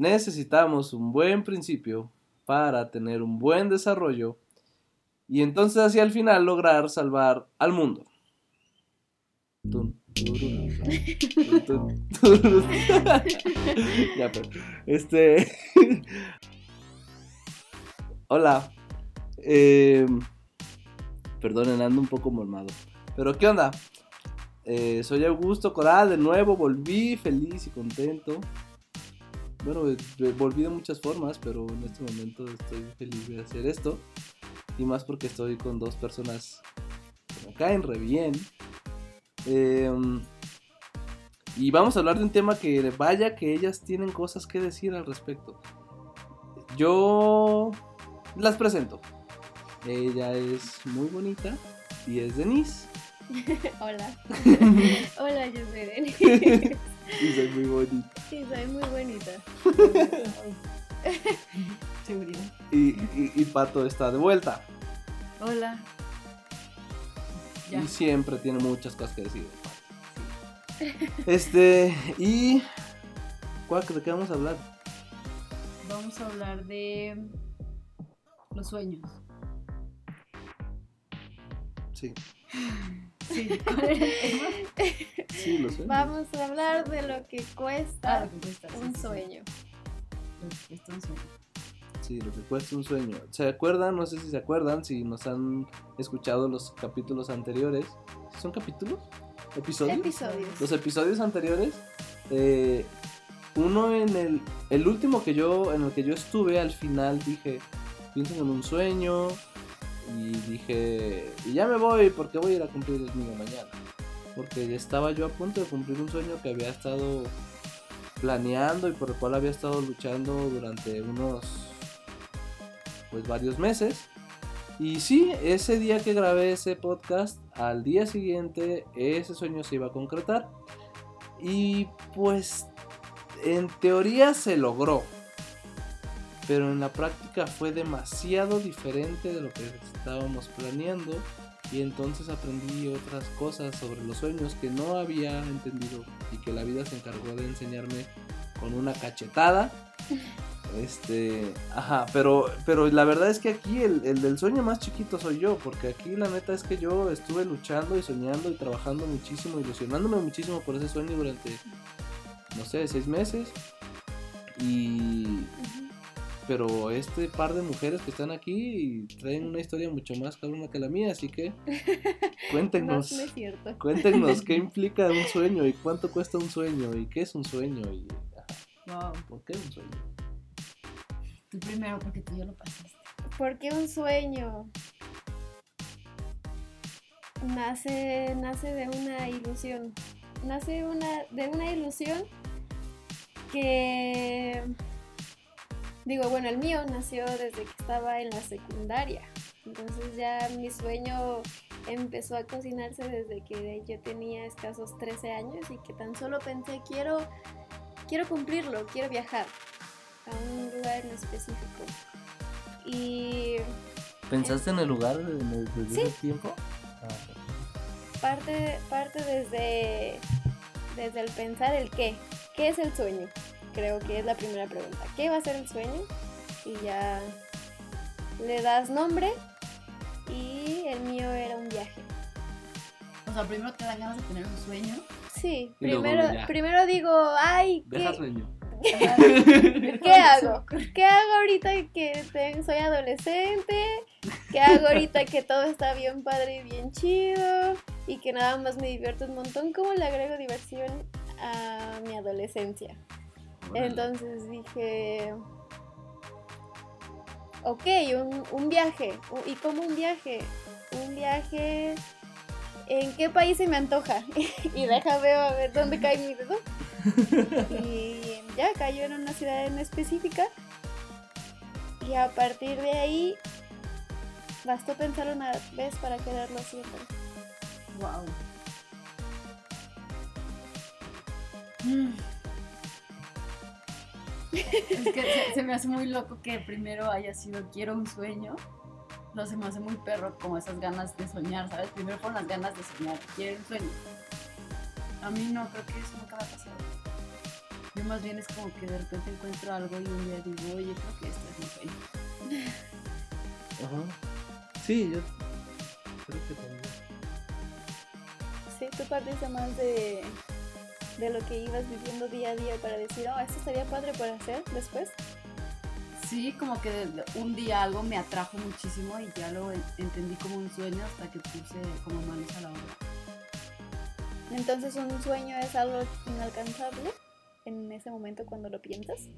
necesitamos un buen principio para tener un buen desarrollo y entonces hacia el final lograr salvar al mundo. este. Hola. Eh, perdonen, ando un poco mormado. Pero, ¿qué onda? Eh, soy Augusto Coral, de nuevo volví feliz y contento. Bueno, eh, volví de muchas formas, pero en este momento estoy feliz de hacer esto. Y más porque estoy con dos personas que me caen re bien. Em, y vamos a hablar de un tema que vaya que ellas tienen cosas que decir al respecto. Yo las presento. Ella es muy bonita y es Denise. Hola. Hola, yo soy Denise. y soy muy bonita. Sí, soy muy bonita. Seguridad. Y, y, Pato está de vuelta. Hola. Y siempre tiene muchas cosas que decir. Este, y. ¿De qué vamos a hablar? Vamos a hablar de los sueños. Sí. Sí, Sí, lo sé. Vamos a hablar de lo que cuesta, un sueño. Lo que cuesta un sueño. Sí, lo que cuesta un sueño. ¿Se acuerdan? No sé si se acuerdan, si nos han escuchado los capítulos anteriores. ¿Son capítulos? ¿Episodios? Episodios. Los episodios anteriores. Eh, uno en el, el último que yo, en el que yo estuve, al final dije, piensen en un sueño, y dije, y ya me voy porque voy a ir a cumplir el mío mañana. Porque estaba yo a punto de cumplir un sueño que había estado planeando y por el cual había estado luchando durante unos, pues varios meses. Y sí, ese día que grabé ese podcast, al día siguiente ese sueño se iba a concretar. Y pues en teoría se logró pero en la práctica fue demasiado diferente de lo que estábamos planeando y entonces aprendí otras cosas sobre los sueños que no había entendido y que la vida se encargó de enseñarme con una cachetada. Este, ajá, pero, pero la verdad es que aquí el, el, del sueño más chiquito soy yo, porque aquí la neta es que yo estuve luchando y soñando y trabajando muchísimo, ilusionándome muchísimo por ese sueño durante, no sé, seis meses. Y, pero este par de mujeres que están aquí traen una historia mucho más cabrona que la mía, así que cuéntenos, cuéntenos qué implica un sueño y cuánto cuesta un sueño y qué es un sueño y ¿por qué un sueño? Tú primero porque tú ya lo pasaste. ¿Por qué un sueño? Nace, nace de una ilusión. Nace una, de una ilusión que Digo, bueno, el mío nació desde que estaba en la secundaria. Entonces ya mi sueño empezó a cocinarse desde que yo tenía escasos 13 años y que tan solo pensé, quiero, quiero cumplirlo, quiero viajar a un lugar en específico. Y... ¿Pensaste en el lugar desde ese tiempo? Parte, parte desde, desde el pensar el qué. ¿Qué es el sueño? Creo que es la primera pregunta. ¿Qué va a ser el sueño? Y ya le das nombre y el mío era un viaje. O sea, primero te dan ganas de tener un sueño. Sí, primero, primero digo, ay, ¿qué? sueño. ¿Qué hago? ¿Qué hago ahorita que soy adolescente? ¿Qué hago ahorita que todo está bien padre y bien chido? Y que nada más me divierto un montón. ¿Cómo le agrego diversión a mi adolescencia? Entonces dije, ok, un, viaje. ¿Y cómo un viaje? Un viaje... ¿En qué país se me antoja? y deja ver a ver dónde cae mi dedo. y ya cayó en una ciudad en específica. Y a partir de ahí, bastó pensar una vez para quedarlo siempre. Wow. Es que se, me hace muy loco que primero haya sido quiero un sueño. No se me hace muy perro como esas ganas de soñar, ¿sabes? Primero con las ganas de soñar, quiero un sueño. A mí no, creo que eso nunca me ha pasado. Yo más bien es como que de repente encuentro algo y un día digo, oye, creo que esto es mi sueño. Ajá. Sí, yo creo que también. Sí, tú partiste más de, de lo que ibas viviendo día a día para decir, oh, esto estaría padre para hacer después. Sí, como que un día algo me atrajo muchísimo y ya lo en- entendí como un sueño hasta que puse como manos a la obra. Entonces un sueño es algo inalcanzable en ese momento cuando lo piensas.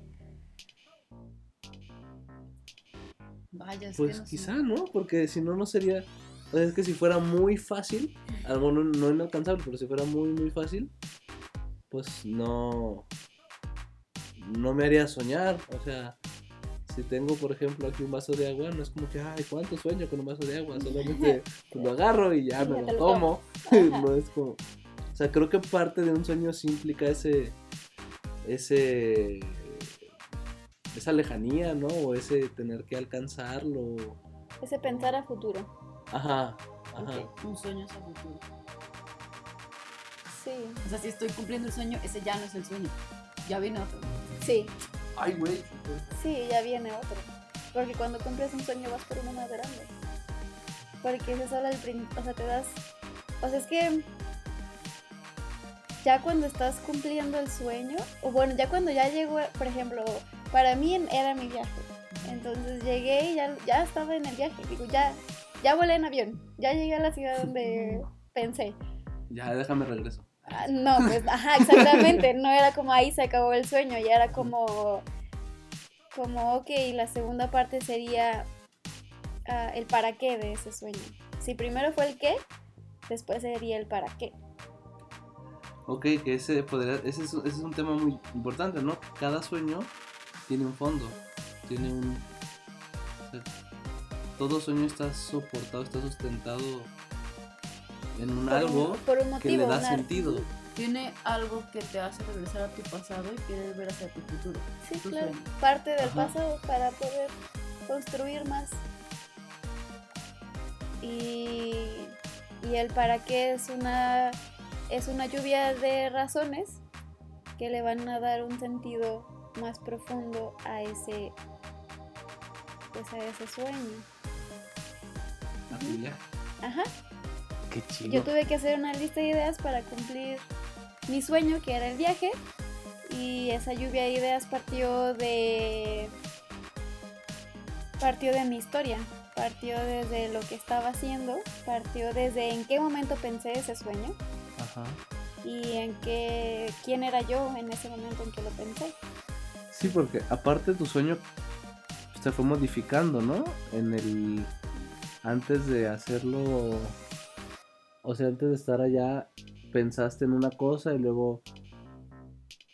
Vaya, es Pues que no sé. quizá, ¿no? Porque si no, no sería. O sea, es que si fuera muy fácil, algo no, no inalcanzable, pero si fuera muy, muy fácil, pues no. No me haría soñar. O sea, si tengo, por ejemplo, aquí un vaso de agua, no es como que, ay, ¿cuánto sueño con un vaso de agua? Solamente lo agarro y ya me lo tomo. No es como. O sea, creo que parte de un sueño sí implica ese. Ese. Esa lejanía, ¿no? O ese tener que alcanzarlo. Ese pensar a futuro. Ajá, ajá. Un sueño es a futuro. Sí, O sea, si estoy cumpliendo el sueño, ese ya no es el sueño. Ya viene otro. sí, Ay, güey. sí, ya viene otro. Porque cuando cumples un sueño vas por uno más grande. Porque ese es solo el prin- o sea, te das, o sea, es que ya cuando estás cumpliendo el sueño, o bueno, ya cuando ya llegó, por ejemplo, para mí era mi viaje. Entonces llegué y ya, ya estaba en el viaje. Digo, ya, ya volé en avión. Ya llegué a la ciudad donde pensé. Ya, déjame regreso. Ah, No, pues, ajá, exactamente. No era como ahí se acabó el sueño, ya era como, como, ok, la segunda parte sería ah, el para qué de ese sueño. Si primero fue el qué, después sería el para qué. Ok, que ese podría, ese es, ese es un tema muy importante, ¿no? Cada sueño tiene un fondo, tiene un... todo sueño está soportado, está sustentado en un Por algo un, por un motivo. que le da una- sentido. Tiene algo que te hace regresar a tu pasado y quieres ver hacia tu futuro. Sí, tu claro. sueño. Parte del Ajá. pasado para poder construir más. Y, y el para qué es una, es una lluvia de razones que le van a dar un sentido más profundo a ese, pues a ese sueño. Ajá. Qué chido. Yo tuve que hacer una lista de ideas para cumplir mi sueño, que era el viaje. Y esa lluvia de ideas partió de. partió de mi historia. Partió desde lo que estaba haciendo. Partió desde en qué momento pensé ese sueño. Ajá. Y en qué. quién era yo en ese momento en que lo pensé. Sí, porque aparte tu sueño se fue modificando, ¿no? En el... Antes de hacerlo... O sea, antes de estar allá, pensaste en una cosa y luego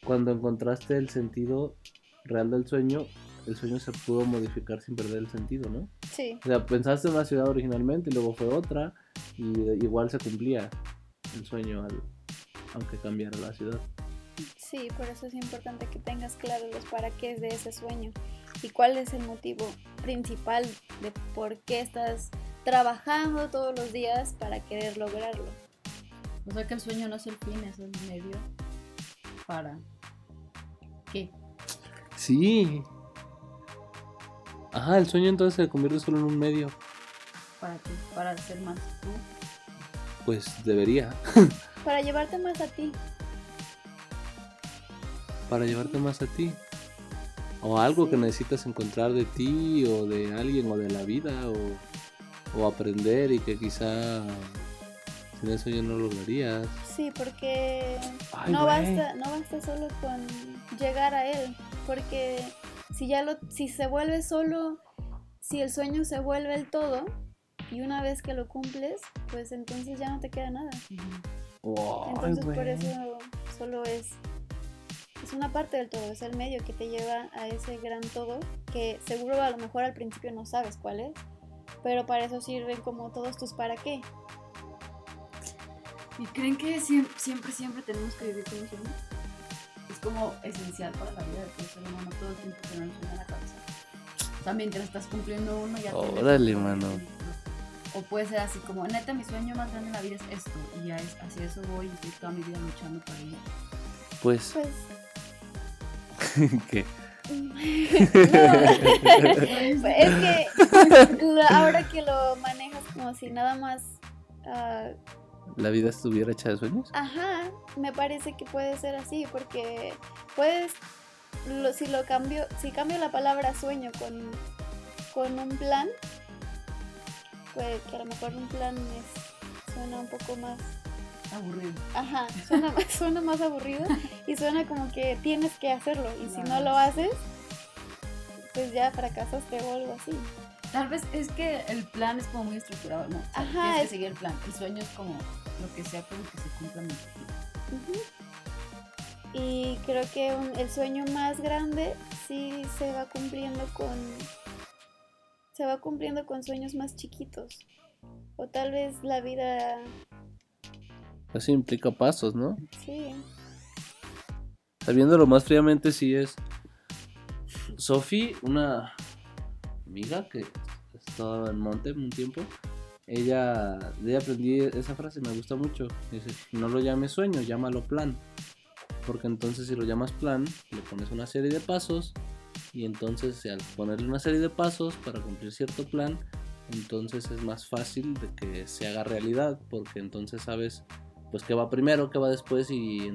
cuando encontraste el sentido real del sueño, el sueño se pudo modificar sin perder el sentido, ¿no? Sí. O sea, pensaste en una ciudad originalmente y luego fue otra y igual se cumplía el sueño al- aunque cambiara la ciudad. Sí, por eso es importante que tengas claro los para qué de ese sueño y cuál es el motivo principal de por qué estás trabajando todos los días para querer lograrlo. O sea que el sueño no es el fin, es el medio para qué. Sí. Ajá, el sueño entonces se convierte solo en un medio. ¿Para qué? Para ser más tú. Pues debería. Para llevarte más a ti. Para llevarte más a ti. O algo que necesitas encontrar de ti o de alguien o de la vida o, o aprender y que quizá sin eso ya no lo lograrías. Sí, porque Ay, no basta, no basta solo con llegar a él, porque si ya lo, si se vuelve solo, si el sueño se vuelve el todo y una vez que lo cumples, pues entonces ya no te queda nada. Ay, Entonces por güey. eso solo es es una parte del todo, es el medio que te lleva a ese gran todo que seguro a lo mejor al principio no sabes cuál es, pero para eso sirven como todos tus para qué. ¿Y creen que siempre, siempre, siempre tenemos que vivir con un sueño? Es como esencial para la vida de todo ser humano todo el tiempo tener un sueño en la cabeza. O sea, mientras estás cumpliendo uno ya Órale, mano. O puede ser así como, neta, mi sueño más grande en la vida es esto. Y ya es, hacia eso voy y estoy toda mi vida luchando por ello. Pues Pues ¿Qué? No, es que ahora que lo manejas como si nada más... ah, ¿La vida estuviera hecha de sueños? ajá, me parece que puede ser así, porque puedes... lo- si lo cambio, si cambio la palabra sueño con, con un plan, pues que a lo mejor un plan es, suena un poco más Aburrido. Ajá, suena, suena más aburrido y suena como que tienes que hacerlo y si no lo haces, pues ya fracasaste o algo así. Tal vez es que el plan es como muy estructurado, ¿no? O sea, Ajá, Tienes que es- seguir el plan. El sueño es como lo que sea, pero que se cumpla mi objetivo. Y creo que un- el sueño más grande sí se va cumpliendo con se va cumpliendo con sueños más chiquitos. O tal vez la vida Eso implica pasos, ¿no? sí. Sabiéndolo más fríamente, sí es. Sophie, una amiga que estaba en Monte un tiempo, ella, de ella aprendí esa frase, me gusta mucho. Dice: No lo llames sueño, llámalo plan. Porque entonces, si lo llamas plan, le pones una serie de pasos. Y entonces, al ponerle una serie de pasos para cumplir cierto plan, entonces es más fácil de que se haga realidad. Porque entonces sabes, pues, qué va primero, qué va después y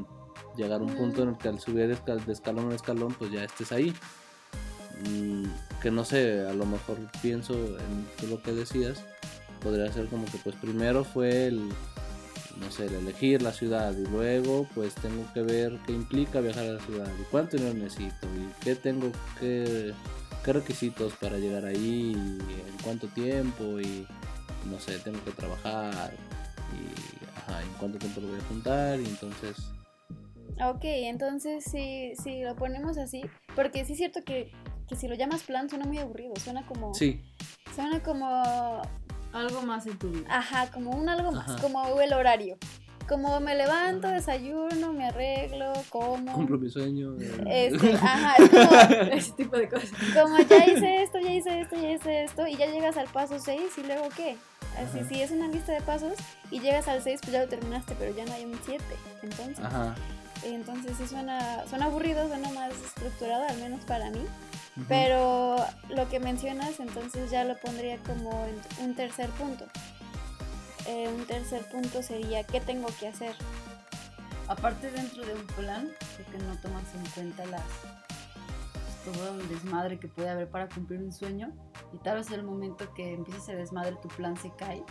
llegar a un punto en el que al subir de escal- de escalón en escalón pues ya estés ahí. Mm, que no sé, a lo mejor pienso en lo que decías, podría ser como que pues primero fue el, no sé, el elegir la ciudad y luego pues tengo que ver qué implica viajar a la ciudad y cuánto dinero necesito y qué tengo que, qué requisitos para llegar ahí y en cuánto tiempo y no sé, tengo que trabajar y ajá, en cuánto tiempo lo voy a juntar y entonces Ok, entonces si, si lo ponemos así, porque sí es cierto que, que si lo llamas plan suena muy aburrido, suena como... sí, Suena como... Algo más en tu vida. Ajá, como un algo más, Ajá. como el horario. Como me levanto, desayuno, me arreglo, como... cumplo mi sueño. eh, Este, ajá, es como, Ese tipo de cosas. como ya hice esto, ya hice esto, ya hice esto, y ya llegas al paso 6 y luego qué. Así, Ajá. si es una lista de pasos y llegas al 6, pues ya lo terminaste, pero ya no hay un 7. Entonces, Ajá. entonces sí suena, suena aburrido, suena más estructurado, al menos para mí. Pero lo que mencionas, entonces ya lo pondría como en un tercer punto. Eh, un tercer punto sería qué tengo que hacer. Aparte dentro de un plan, creo que no tomas en cuenta las todo el desmadre que puede haber para cumplir un sueño y tal vez el momento que empieza ese desmadre tu plan se cae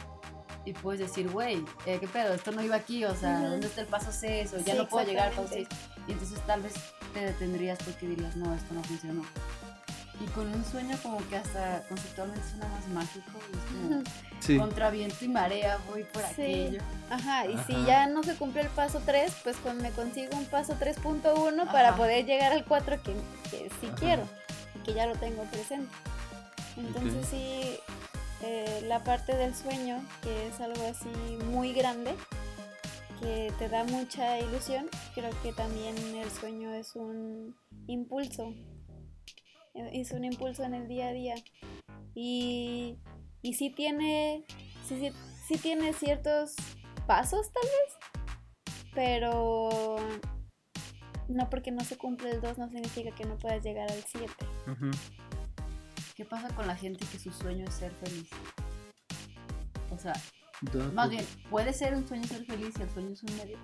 y puedes decir, güey, eh, ¿qué pedo? Esto no iba aquí, o sea. ¿dónde está el paso 6? O ya Sí, no puedo llegar al paso 6. exactamente. Y entonces tal vez te detendrías porque dirías, no, esto no funcionó. Y con un sueño como que hasta conceptualmente suena más mágico y es como Sí. contra viento y marea voy por Sí. aquello. Ajá, y si ya no se cumplió el paso 3, pues con, me consigo un paso 3.1 para poder llegar al 4 que, que sí Ajá. quiero y que ya lo tengo presente. Entonces sí, eh, la parte del sueño, que es algo así muy grande, que te da mucha ilusión, creo que también el sueño es un impulso, es un impulso en el día a día. Y, y sí tiene, sí, sí, sí tiene ciertos pasos tal vez, pero no porque no se cumple el 2 no significa que no puedas llegar al 7. Ujú. ¿Qué pasa con la gente que su sueño es ser feliz? O sea, más bien, ¿puede ser un sueño ser feliz y el sueño es un medio?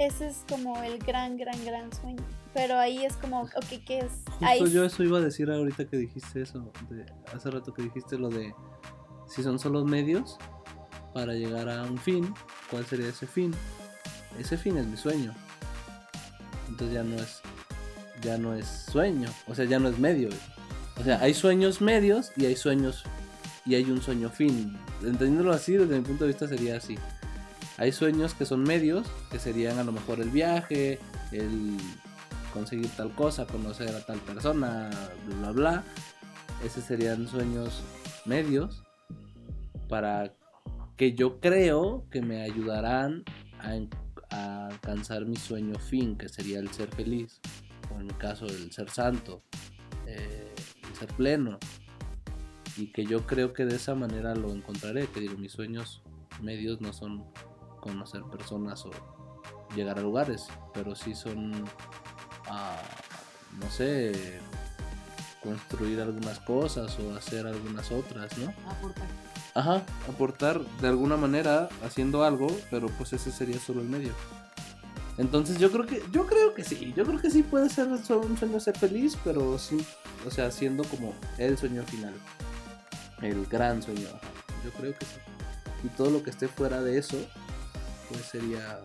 Ese es como el gran, gran, gran sueño. Pero ahí es como, ok, ¿qué es? Justo Ahí yo eso iba a decir ahorita que dijiste eso, de- hace rato que dijiste lo de si son solo medios para llegar a un fin, ¿cuál sería ese fin? Ese fin es mi sueño. Entonces ya no es ya no es sueño, o sea, ya no es medio. O sea, hay sueños medios y hay sueños y hay un sueño fin. Entendiéndolo así, desde mi punto de vista sería así. Hay sueños que son medios, que serían a lo mejor el viaje, el conseguir tal cosa, conocer a tal persona, bla bla bla. Esos serían sueños medios para que yo creo que me ayudarán a, alcanzar mi sueño fin, que sería el ser feliz, o en mi caso el ser santo, eh, el ser pleno. Y que yo creo que de esa manera lo encontraré, que digo, mis sueños medios no son conocer personas o llegar a lugares, pero sí son a, no sé, construir algunas cosas o hacer algunas otras, ¿no? Aportar. Ajá, aportar de alguna manera haciendo algo, pero pues ese sería solo el medio. Entonces yo creo que, yo creo que sí, yo creo que sí puede ser solo un sueño ser feliz, pero sí, o sea, siendo como el sueño final, el gran sueño. Yo creo que sí. Y todo lo que esté fuera de eso, pues sería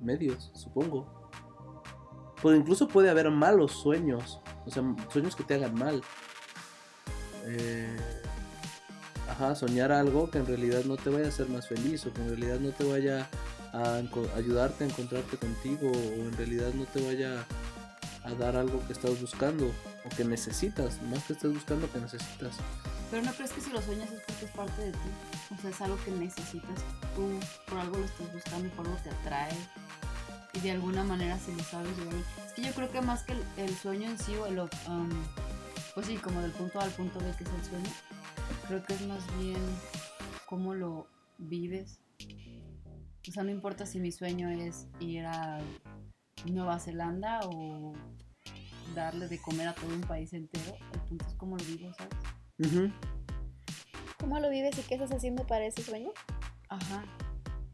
medios, supongo. Pero incluso puede haber malos sueños, o sea, sueños que te hagan mal. Eh, ajá, soñar algo que en realidad no te vaya a hacer más feliz o que en realidad no te vaya a ayudarte a encontrarte contigo o en realidad no te vaya a dar algo que estás buscando o que necesitas, más que estés buscando que necesitas. Pero no crees que si lo sueñas es porque es parte de ti. O sea, es algo que necesitas. Tú por algo lo estás buscando, por algo te atrae. Y de alguna manera si lo sabes llevar. Es que yo creo que más que el, el sueño en sí o el... um, pues sí, como del punto A al punto B que es el sueño. Creo que es más bien cómo lo vives. O sea, no importa si mi sueño es ir a Nueva Zelanda o darle de comer a todo un país entero. El punto es cómo lo vivo, ¿sabes? Ujú. ¿Cómo lo vives y qué estás haciendo para ese sueño? Ajá.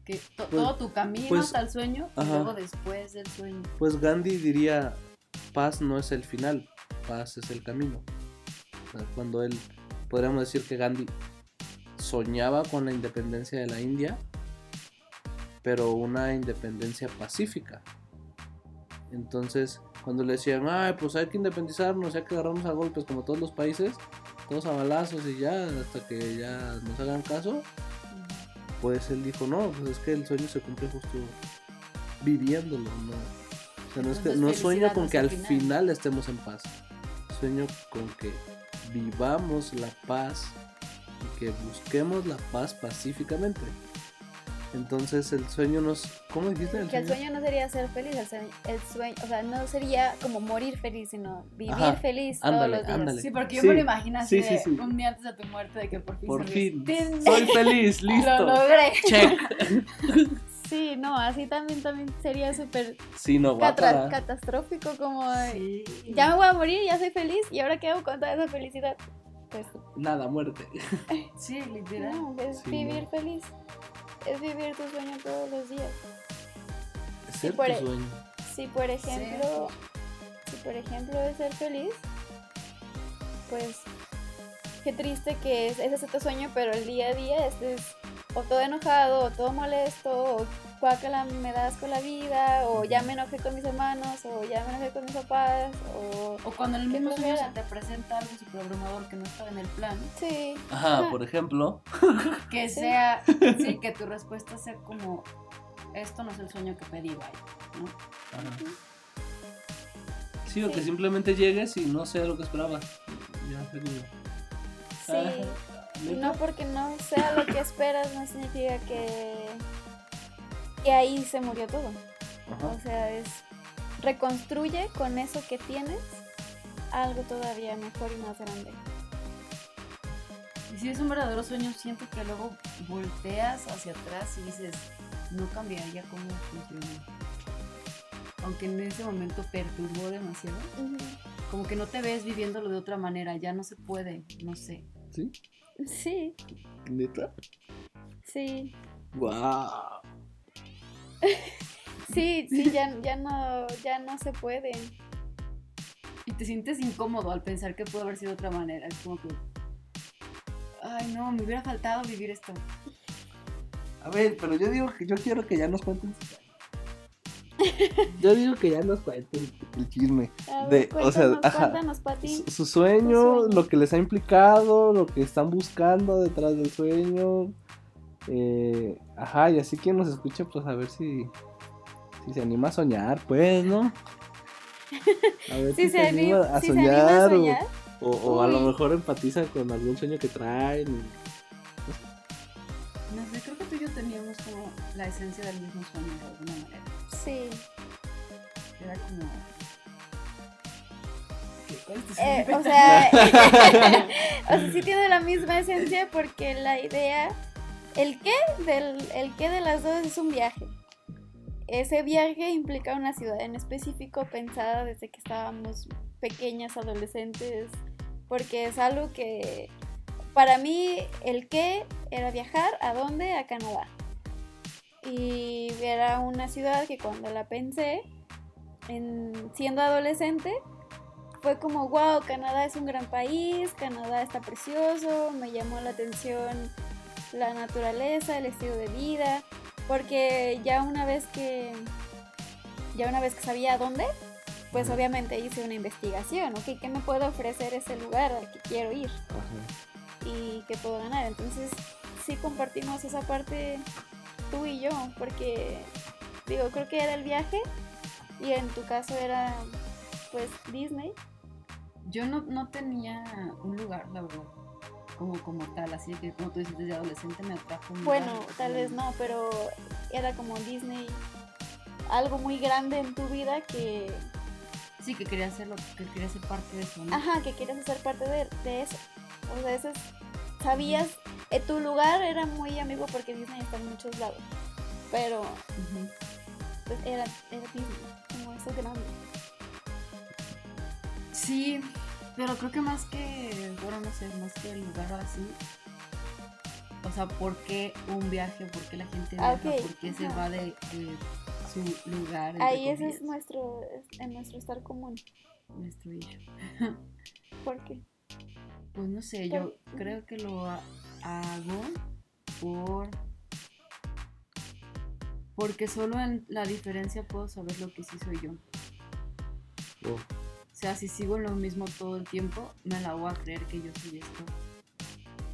Que to- Pues- todo tu camino pues, hasta el sueño y luego después del sueño. Pues Gandhi diría, paz no es el final, paz es el camino. O sea, Cuando él, podríamos decir que Gandhi soñaba con la independencia de la India, pero una independencia pacífica. Entonces, cuando le decían, ay, pues hay que independizarnos, hay que agarrarnos a golpes como todos los países, todos a balazos y ya, hasta que ya nos hagan caso, pues él dijo, no, pues es que el sueño se cumple justo viviéndolo, ¿no? O sea, no, es que, no sueño con que al final. estemos en paz, sueño con que vivamos la paz y que busquemos la paz pacíficamente. Entonces el sueño nos... ¿Cómo dijiste? Que el sueño no sería ser feliz, el sueño, el sueño, o sea, no sería como morir feliz, sino vivir Ajá, feliz ándale, todos los días. ándale. Sí, porque yo Sí, me lo imagino así sí, sí, un día antes de tu muerte de que por fin Por fin, "Tin, soy feliz, Lo listo. logré. Check. Sí, no, así también, también sería súper Sí, no, catra- catastrófico, como ya me voy a morir, ya soy feliz, y ahora qué hago con toda esa felicidad. Pues Nada, muerte. Sí, literal. no, es Sí, vivir no. feliz, es vivir tu sueño todos los días. Ser por tu e- sueño. Si por ejemplo, si por ejemplo es ser feliz, pues qué triste que es, ese es tu sueño, pero el día a día estés o todo enojado, o todo molesto, o guácala me das con la vida, o ya me enojé con mis hermanos, o ya me enojé con mis papás, o O cuando en el mismo sueño se te presenta algo super abrumador que no estaba en el plan, sí, Ajá, Ajá. por ejemplo. que Sí. sea, sí, que tu respuesta sea como, esto no es el sueño que pedí, vaya, ¿no? Ajá. Sí, o que simplemente llegues y no sea lo que esperaba. Ya, como, sí. Ajá. ¿neta? no porque no sea lo que esperas no significa que, que ahí se murió todo. Ajá. O sea, es reconstruye con eso que tienes algo todavía mejor y más grande. Y si es un verdadero sueño, siento que luego volteas hacia atrás y dices, no cambiaría cómo funciona. Aunque en ese momento perturbó demasiado. Como que no te ves viviéndolo de otra manera, ya no se puede, no sé. ¿Sí? Sí, ¿Neta? sí, ¡Guau! sí, sí, ya, ya no, ya no se puede. Y te sientes incómodo al pensar que pudo haber sido de otra manera. Es como que, ay no, me hubiera faltado vivir esto. A ver, pero yo digo que yo quiero que ya nos cuenten. Yo digo que ya nos cuenten el chisme. De- o sea, ajá. Su, su sueño, Tu sueño. lo que les ha implicado, lo que están buscando detrás del sueño. Eh, ajá, y así quien nos escuche, pues a ver si, si se anima a soñar, pues, ¿no? A ver Si se, anima, a si se anima a soñar, o- soñar, o, o a lo mejor empatiza con algún sueño que traen. No sé, creo que tú y yo teníamos como la esencia del mismo sueño de alguna manera. sí. Era como... ¿Qué? ¿Cuál es tu Eh, sueño? o sea, o sea, sí tiene la misma esencia porque la idea, el qué del, el qué de las dos es un viaje. ese viaje implica una ciudad en específico pensada desde que estábamos pequeñas, adolescentes, porque es algo que para mí el qué era viajar, ¿a dónde? A Canadá. Y era una ciudad que cuando la pensé, en, siendo adolescente, fue como, wow, Canadá es un gran país, Canadá está precioso, me llamó la atención la naturaleza, el estilo de vida, porque ya una vez que ya una vez que sabía dónde, pues obviamente hice una investigación, ¿ok? ¿Qué me puede ofrecer ese lugar al que quiero ir? Y qué puedo ganar. Entonces, sí compartimos esa parte tú y yo, porque digo, creo que era el viaje y en tu caso era pues Disney. Yo no, no tenía un lugar, la verdad como, como tal, así que como tú dices, desde adolescente me atrajo. Bueno, tal vez no, pero era como Disney, algo muy grande en tu vida que... Sí, que querías ser, que querías ser parte de eso, Ajá, que querías ser parte de, de eso. O sea, eso sabías, eh, tu lugar era muy amigo porque Disney está en muchos lados, pero pues era, era Disney, como eso grande. Sí, pero creo que más que, bueno, no sé, más que el lugar así. O sea, ¿por qué un viaje? ¿Por qué la gente viaja? ¿Por qué se va de, su lugar? Ahí ese es nuestro, en nuestro estar común. Nuestro hijo. ¿Por qué? Pues no sé, yo creo que lo hago por... Porque solo en la diferencia puedo saber lo que sí soy yo. Oh sea, si sigo en lo mismo todo el tiempo, me la voy a creer que yo soy esto.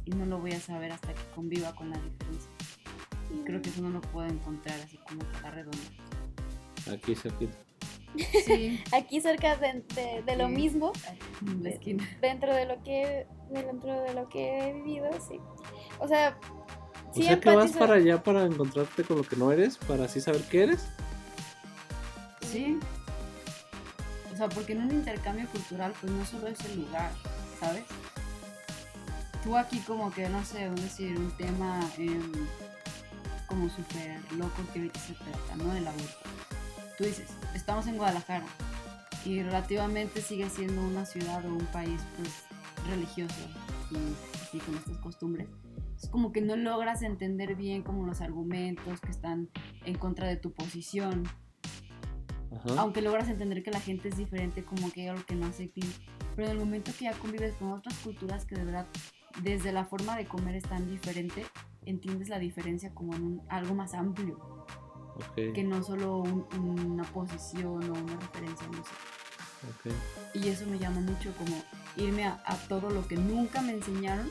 Y no lo voy a saber hasta que conviva con la diferencia. Y creo que eso no lo puedo encontrar así como la redonda. Aquí cerquita. Sí. Aquí cerca de, de, lo mismo. En la esquina. Dentro de lo que dentro de lo que he vivido, sí. O sea, sí o sea que vas para allá para encontrarte con lo que no eres, para así saber qué eres. Sí, sea, porque en un intercambio cultural, pues no solo es el lugar, ¿sabes? Tú aquí como que, no sé, decir, un tema em, como súper loco que ahorita se trata, ¿no? Del aborto. Tú dices, estamos en Guadalajara y relativamente sigue siendo una ciudad o un país, pues, religioso y con estas costumbres. Es como que no logras entender bien como los argumentos que están en contra de tu posición aunque logras entender que la gente es diferente, como que hay algo que no hace clic. Pero en el momento que ya convives con otras culturas que de verdad, desde la forma de comer es tan diferente, entiendes la diferencia como en un, algo más amplio. Que no solo una posición o una referencia, no sé. Y eso me llama mucho como irme a, todo lo que nunca me enseñaron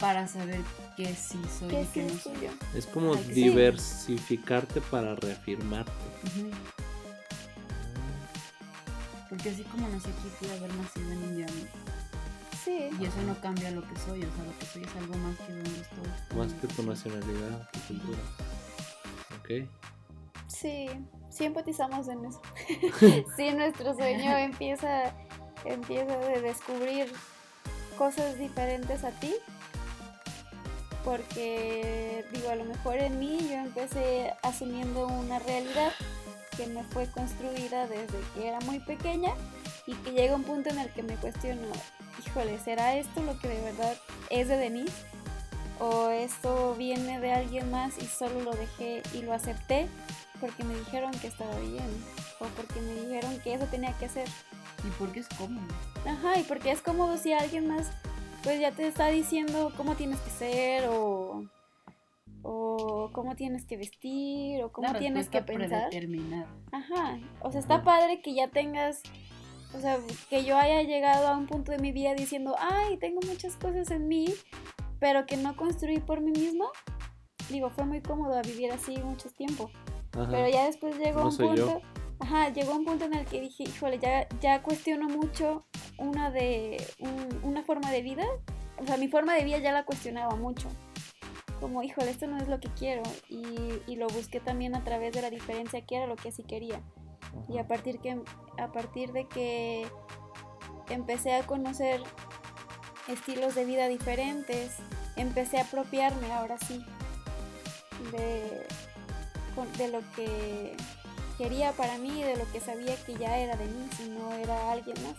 para saber que sí soy y que no soy yo. Es como diversificarte para reafirmarte. Porque así como nací aquí, pude haber nacido en Indiana. Sí. Y eso no cambia lo que soy, o sea, lo que soy es algo más que donde estoy. Más que tu nacionalidad, tu cultura. Ok. Sí, sí empatizamos en eso. sí, nuestro sueño empieza, empieza de descubrir cosas diferentes a ti. Porque, digo, a lo mejor en mí yo empecé asumiendo una realidad que me fue construida desde que era muy pequeña y que llega un punto en el que me cuestiono, híjole, ¿será esto lo que de verdad es de Denise? ¿O esto viene de alguien más y solo lo dejé y lo acepté porque me dijeron que estaba bien? ¿O porque me dijeron que eso tenía que hacer? Y porque es cómodo. Ajá, y porque es cómodo si alguien más pues ya te está diciendo cómo tienes que ser o o cómo tienes que vestir, o cómo tienes que pensar. Ajá, o sea, está padre que ya tengas, o sea, que yo haya llegado a un punto de mi vida diciendo, ay, tengo muchas cosas en mí, pero que no construí por mí mismo. Digo, fue muy cómodo vivir así mucho tiempo. Pero ya después llegó un punto, ajá, llegó un punto en el que dije, híjole, ya, ya cuestiono mucho una de, una forma de vida. O sea, mi forma de vida ya la cuestionaba mucho como, híjole, esto no es lo que quiero. Y, lo busqué también a través de la diferencia que era lo que sí quería. Y a partir, que, a partir de que empecé a conocer estilos de vida diferentes, empecé a apropiarme ahora sí de de lo que quería para mí de lo que sabía que ya era de mí, si no era alguien más,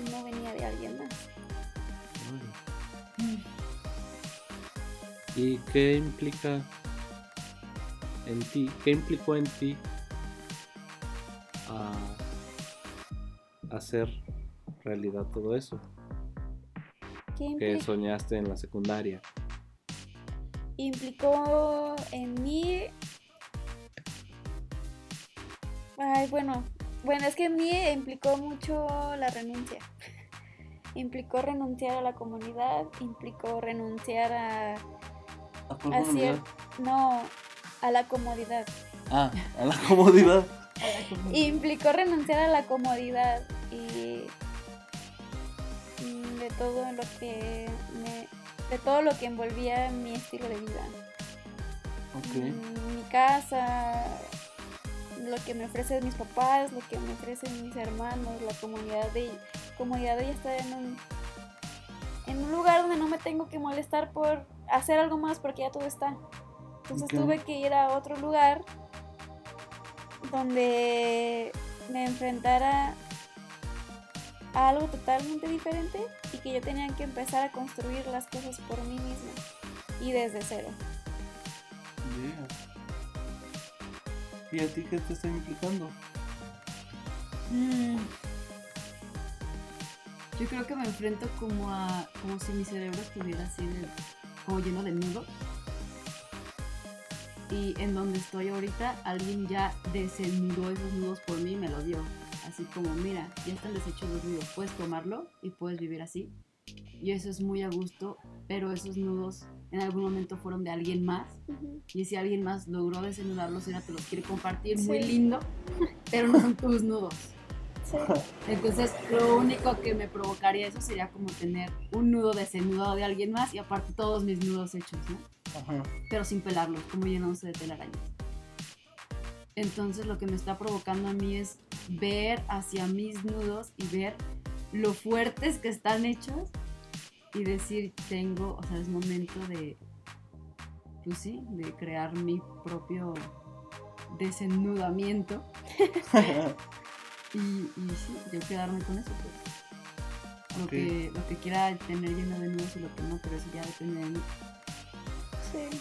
y no venía de alguien más. ¿Y qué implica en ti? ¿Qué implicó en ti a hacer realidad todo eso ¿Qué que soñaste en la secundaria? implicó en mí? Ay, bueno, bueno, es que en mí implicó mucho la renuncia. Implicó renunciar a la comunidad, implicó renunciar a, ¿A cuál a cier- no, a la comodidad. Ah, a la comodidad. Implicó renunciar a la comodidad y de todo lo que me, de todo lo que envolvía mi estilo de vida. Ok. Mm, Mi casa, lo que me ofrecen mis papás, lo que me ofrecen mis hermanos, la comunidad de comodidad de estar en un en un lugar donde no me tengo que molestar por hacer algo más porque ya todo está. Entonces tuve que ir a otro lugar donde me enfrentara a algo totalmente diferente y que yo tenía que empezar a construir las cosas por mí misma y desde cero. ¿Y a ti qué te está implicando? Mm. Yo creo que me enfrento como a como si mi cerebro estuviera así de como lleno de nudos. Y en donde estoy ahorita, alguien ya desenudó esos nudos por mí y me lo dio. Así como, mira, ya están deshechos los nudos, puedes tomarlo y puedes vivir así. Y eso es muy a gusto, pero esos nudos en algún momento fueron de alguien más y si alguien más logró desenudarlos y ahora te los quiere compartir, muy lindo, pero no son tus nudos. Sí. Entonces, lo único que me provocaría eso sería como tener un nudo desenudado de alguien más y aparte todos mis nudos hechos, ¿no? Ajá. Pero sin pelarlos, como llenándose de telarañas. Entonces, lo que me está provocando a mí es ver hacia mis nudos y ver lo fuertes que están hechos y decir, tengo, o sea, es momento de, pues sí, de crear mi propio desenudamiento y, y sí, yo quedarme con eso, pues. Lo, que, lo que quiera tener lleno de nudos y lo que no, pero eso ya depende de mí. Sí.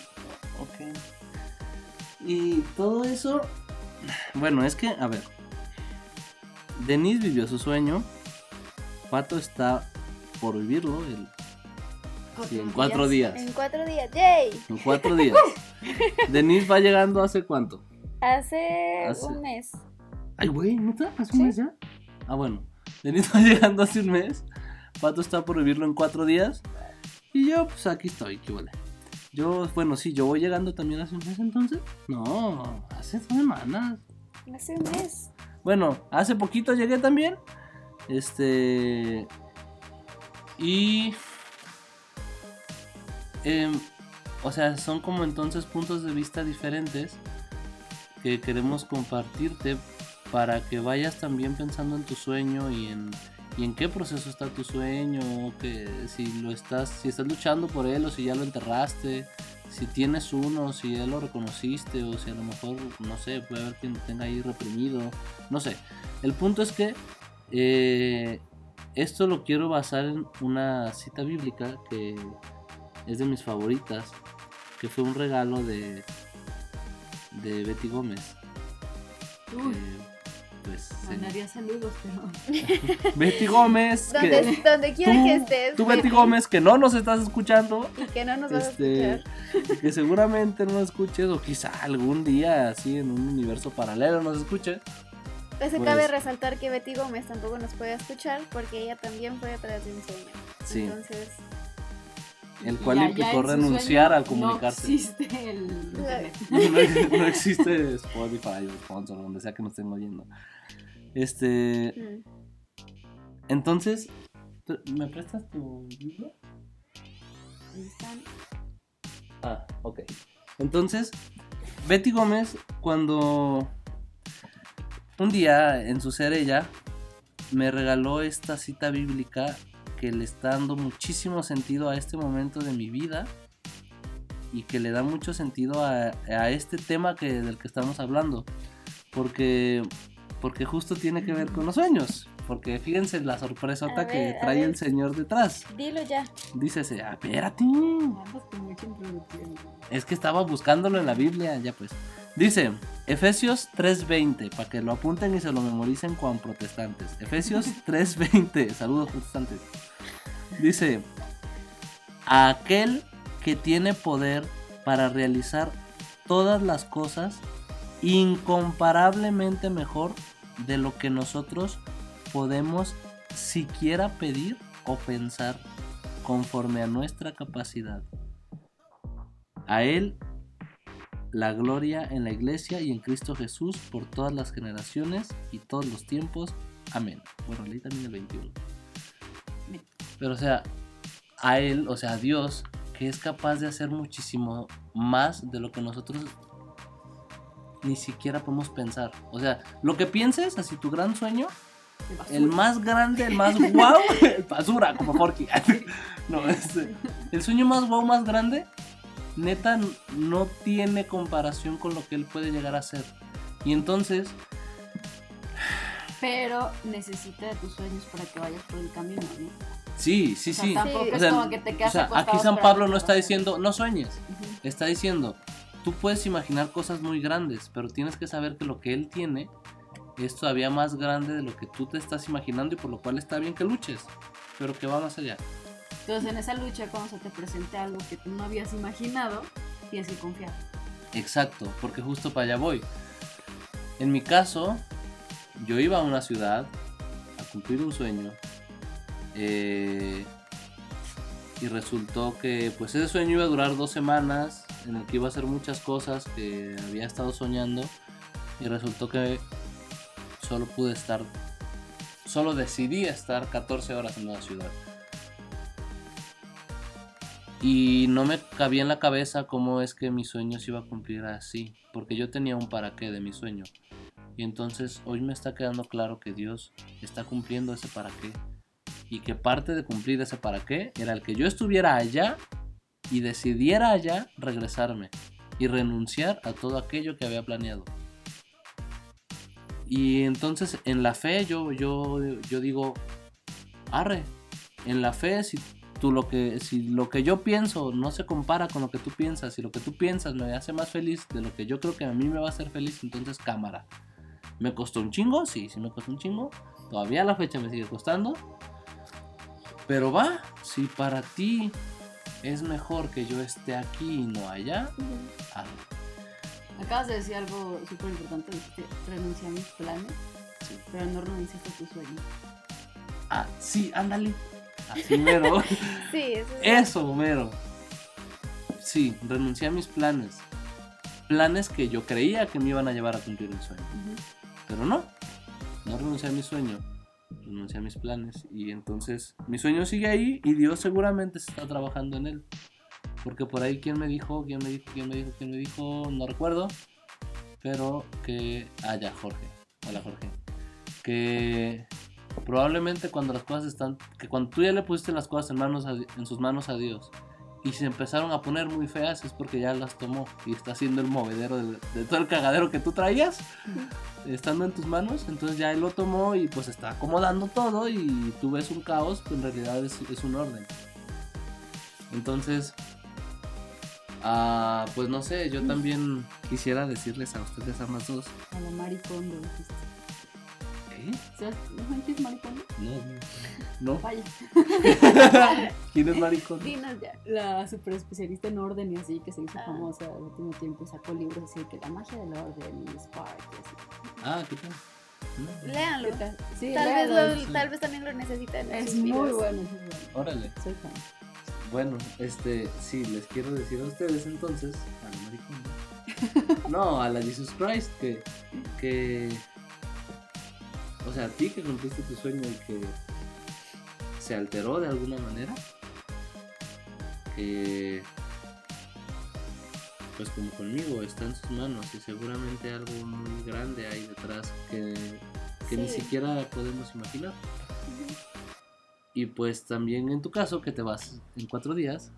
Ok. Y todo eso. Bueno, es que, a ver. Denise vivió su sueño. Pato está por vivirlo el- sí, en cuatro días. En cuatro días, ¡yay! En cuatro días. Denise va llegando hace cuánto. Hace, Hace- un mes. Ay, güey, ¿neta? ¿Hace Sí. un mes ya? Ah, bueno. Denise va llegando hace un mes. Pato está por vivirlo en cuatro días. Y yo, pues aquí estoy, qué vale. Yo, bueno, sí, yo voy llegando también hace un mes entonces. No, hace dos semanas. Hace un mes. Bueno, hace poquito llegué también. Este. Y. em, o sea, son como entonces puntos de vista diferentes que queremos compartirte para que vayas también pensando en tu sueño y en, y en qué proceso está tu sueño, que si lo estás, si estás luchando por él o si ya lo enterraste, si tienes uno, si ya lo reconociste o si a lo mejor, no sé, puede haber quien tenga ahí reprimido, no sé. El punto es que eh, esto lo quiero basar en una cita bíblica que es de mis favoritas, que fue un regalo de, de Betty Gómez. Uy, que, pues, mandaría saludos, pero Betty Gómez, Donde, que, donde quiera tú, que estés. tú Betty Gómez, que no nos estás escuchando, Y que no nos vas este, a escuchar. que seguramente no nos escuches o quizá algún día así en un universo paralelo nos escuches. Pues se pues- cabe resaltar que Betty Gómez tampoco nos puede escuchar porque ella también fue atrás de un sueño. Sí. Entonces, El cual ya- implicó renunciar al comunicarse. No existe el internet. no, no existe Spotify o sponsor, donde sea que nos estén oyendo. Este, mm, entonces, ¿tú- ¿me prestas tu libro? Ah, ok. Entonces, Betty Gómez, cuando un día en su ser ella, me regaló esta cita bíblica que le está dando muchísimo sentido a este momento de mi vida. y que le da mucho sentido a, a este tema que, del que estamos hablando. Porque, porque justo tiene que ver con los sueños. Porque fíjense la sorpresota que ver, a trae el señor detrás. Dilo ya. Dícese, "Ah, espérate. Es que estaba buscándolo en la Biblia, ya pues. Dice, Efesios 3.20, para que lo apunten y se lo memoricen con protestantes. Efesios 3.20, saludos protestantes. Dice, a aquel que tiene poder para realizar todas las cosas incomparablemente mejor de lo que nosotros podemos siquiera pedir o pensar conforme a nuestra capacidad. A Él la gloria en la iglesia y en Cristo Jesús por todas las generaciones y todos los tiempos. Amén. Bueno, leí también el 21. Pero o sea, a Él, o sea, a Dios, que es capaz de hacer muchísimo más de lo que nosotros ni siquiera podemos pensar. O sea, lo que pienses, así tu gran sueño, el más grande, el más guau, basura, como Forky. no, este, el sueño más guau, más grande, neta, no tiene comparación con lo que él puede llegar a ser. Y entonces, Pero necesita de tus sueños para que vayas por el camino, ¿no? Sí, sí, O sea, sí. tampoco Sí. es O sea, como que te quedas O sea, aquí San Pablo no está diciendo, no sueñes. Está diciendo, tú puedes imaginar cosas muy grandes, pero tienes que saber que lo que él tiene es todavía más grande de lo que tú te estás imaginando y por lo cual está bien que luches, pero que va más allá. Entonces, en esa lucha, cuando se te presente algo que tú no habías imaginado, tienes que confiar. Exacto, porque justo para allá voy. En mi caso, yo iba a una ciudad a cumplir un sueño eh, y resultó que pues ese sueño iba a durar dos semanas en el que iba a hacer muchas cosas que había estado soñando y resultó que solo pude estar, solo decidí estar 14 horas en la ciudad. Y no me cabía en la cabeza cómo es que mi sueño se iba a cumplir así, porque yo tenía un para qué de mi sueño. Y entonces hoy me está quedando claro que Dios está cumpliendo ese para qué. Y que parte de cumplir ese para qué era el que yo estuviera allá y decidiera allá regresarme y renunciar a todo aquello que había planeado. Y entonces en la fe yo, yo, yo digo, arre, en la fe si tú lo que si lo que yo pienso no se compara con lo que tú piensas y lo que tú piensas me hace más feliz de lo que yo creo que a mí me va a hacer feliz entonces cámara me costó un chingo sí sí me costó un chingo. Todavía la fecha me sigue costando pero va si para ti es mejor que yo esté aquí y no allá hazlo. Acabas de decir algo súper importante, dijiste, renuncié a mis planes, Sí. pero no renunciaste a tus sueños. ah sí ándale así mero Sí, eso es. Eso, mero. Sí, renuncié a mis planes. Planes que yo creía que me iban a llevar a cumplir el sueño. Pero no. No renuncié a mi sueño. Renuncié a mis planes. Y entonces mi sueño sigue ahí y Dios seguramente se está trabajando en él. Porque por ahí, ¿quién me dijo? ¿Quién me dijo? ¿Quién me dijo? ¿Quién me dijo? No recuerdo. Pero que... Ah, ya, Jorge. Hola, Jorge. Que probablemente cuando las cosas están... Que cuando tú ya le pusiste las cosas en, manos en sus manos a Dios y se empezaron a poner muy feas es porque ya las tomó y está haciendo el movedero de, de todo el cagadero que tú traías estando en tus manos. Entonces ya él lo tomó y pues está acomodando todo y tú ves un caos pero en realidad es, es un orden. Entonces ah, pues no sé yo también quisiera decirles a ustedes ambas dos A la maricondo, dijiste. ¿Eh? ¿Sabes? ¿No manches maricondo? no no Vaya. quién es maricón Dinos ya. La super especialista en orden y así, que se hizo Ah. famosa al último tiempo y sacó libros así que la magia del orden y Spark y así. ah qué tal No. Léanlo. Sí, Tal vez, léalo, lo- sí. tal vez también lo necesitan. en Es muy bueno, muy bueno. órale Soy fan. Bueno, este, sí, les quiero decir a ustedes entonces, a la maricona, no, a la Jesus Christ, que, que, o sea, a ti que cumpliste tu sueño y que se alteró de alguna manera, que, pues como conmigo, está en sus manos y seguramente algo muy grande hay detrás que, que ni siquiera podemos imaginar. Y pues también en tu caso, que te vas en cuatro días.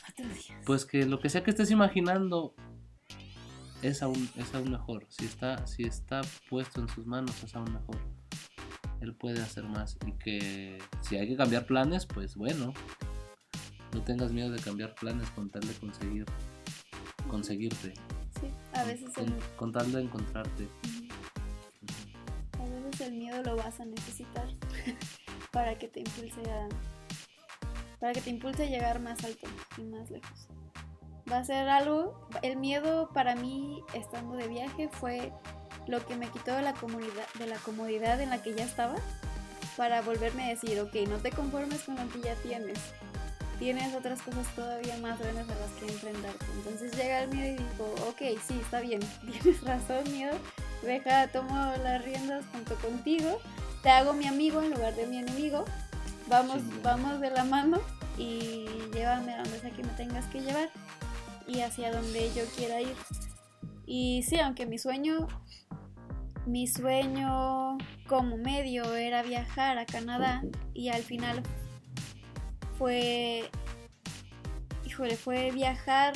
cuatro días. Pues que lo que sea que estés imaginando es aún, es aún mejor. Si está, si está puesto en sus manos, es aún mejor. Él puede hacer más. Y que si hay que cambiar planes, pues bueno. No tengas miedo de cambiar planes con tal de conseguir conseguirte. Sí, a veces Con, el, con tal de encontrarte. a veces el miedo lo vas a necesitar para que te impulse a para que te impulse a llegar más alto y más lejos. Va a ser algo, el miedo para mí estando de viaje fue lo que me quitó de la comodidad, de la comodidad en la que ya estaba para volverme a decir, ok, no te conformes con lo que ya tienes. Tienes otras cosas todavía más grandes a las que enfrentarte. Entonces llega el miedo y digo, ok, sí, está bien, tienes razón, miedo. Deja, tomo las riendas junto contigo. Te hago mi amigo en lugar de mi enemigo. Vamos, vamos de la mano y llévame a donde sea que me tengas que llevar y hacia donde yo quiera ir. Y sí, aunque mi sueño, mi sueño como medio era viajar a Canadá y al final fue, híjole, fue viajar,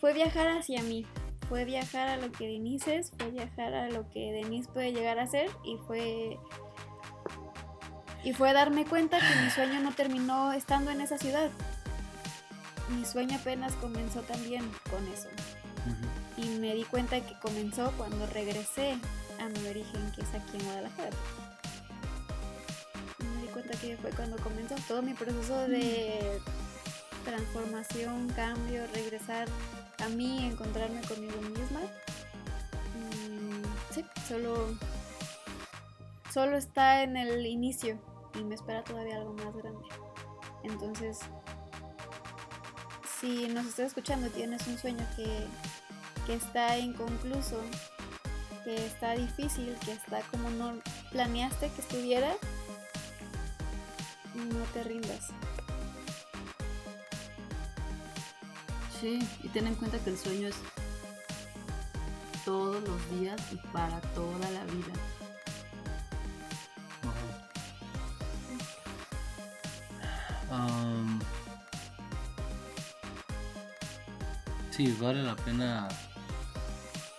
fue viajar hacia mí, fue viajar a lo que Denise es, fue viajar a lo que Denise puede llegar a ser y fue y fue darme cuenta que mi sueño no terminó estando en esa ciudad. Mi sueño apenas comenzó también con eso. Y me di cuenta que comenzó cuando regresé a mi origen, que es aquí en Guadalajara. Me di cuenta que fue cuando comenzó todo mi proceso de transformación, cambio, regresar a mí, encontrarme conmigo misma. Mm, sí, solo, solo está en el inicio y me espera todavía algo más grande. Entonces, si nos estás escuchando, tienes un sueño que, que está inconcluso, que está difícil, que está como no planeaste que estuviera, no te rindas. Sí, y ten en cuenta que el sueño es todos los días y para toda la vida. Sí, vale la pena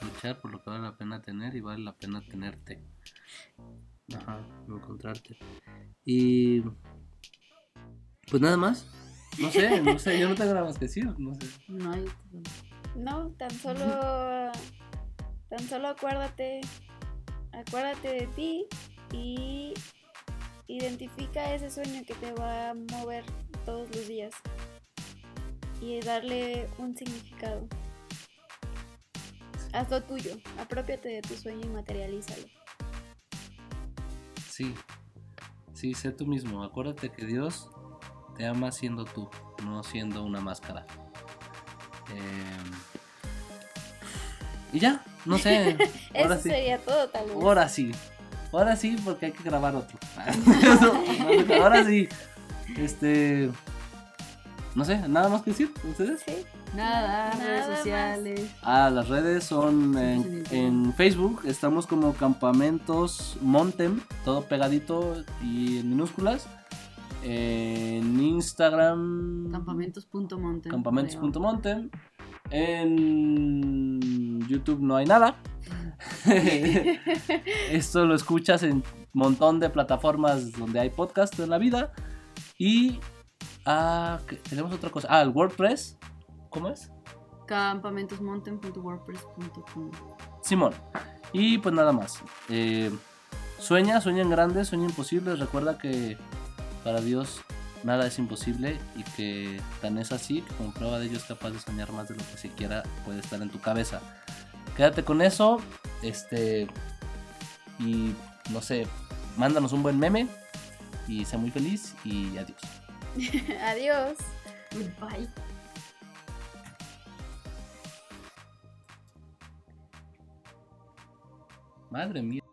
luchar por lo que vale la pena tener y vale la pena tenerte. Ajá, encontrarte. Y pues nada más. No sé, no sé, yo no tengo nada más que decir, no sé. No hay No, tan solo, tan solo acuérdate, acuérdate de ti y identifica ese sueño que te va a mover todos los días y darle un significado. Hazlo tuyo, apropiate de tu sueño y materialízalo. Sí, sí, sé tú mismo. Acuérdate que Dios te ama siendo tú, no siendo una máscara. Em, y ya, no sé. Ahora Eso sí. sería todo, tal vez. Ahora sí. Ahora sí, porque hay que grabar otro. Ahora sí. Este. No sé, nada más que decir. ¿Ustedes? Sí. nada, Nada redes más. sociales. Ah, las redes son en, en Facebook. Estamos como Campamentos Montem. Todo pegadito y en minúsculas. En Instagram. Campamentos.montem. Campamentos.montem. En YouTube no hay nada. Esto lo escuchas en un montón de plataformas donde hay podcast en la vida. Y ah, tenemos otra cosa. Ah, el WordPress. ¿Cómo es? Campamentos.montem.wordpress.com. Simón. Y pues nada más. Eh, sueña, sueña en grande, sueña imposible. Recuerda que para Dios nada es imposible y que tan es así que como prueba de ello es capaz de soñar más de lo que siquiera puede estar en tu cabeza. Quédate con eso. Este. Y no sé, mándanos un buen meme. Y sea muy feliz y adiós. Adiós. Goodbye. Madre mía.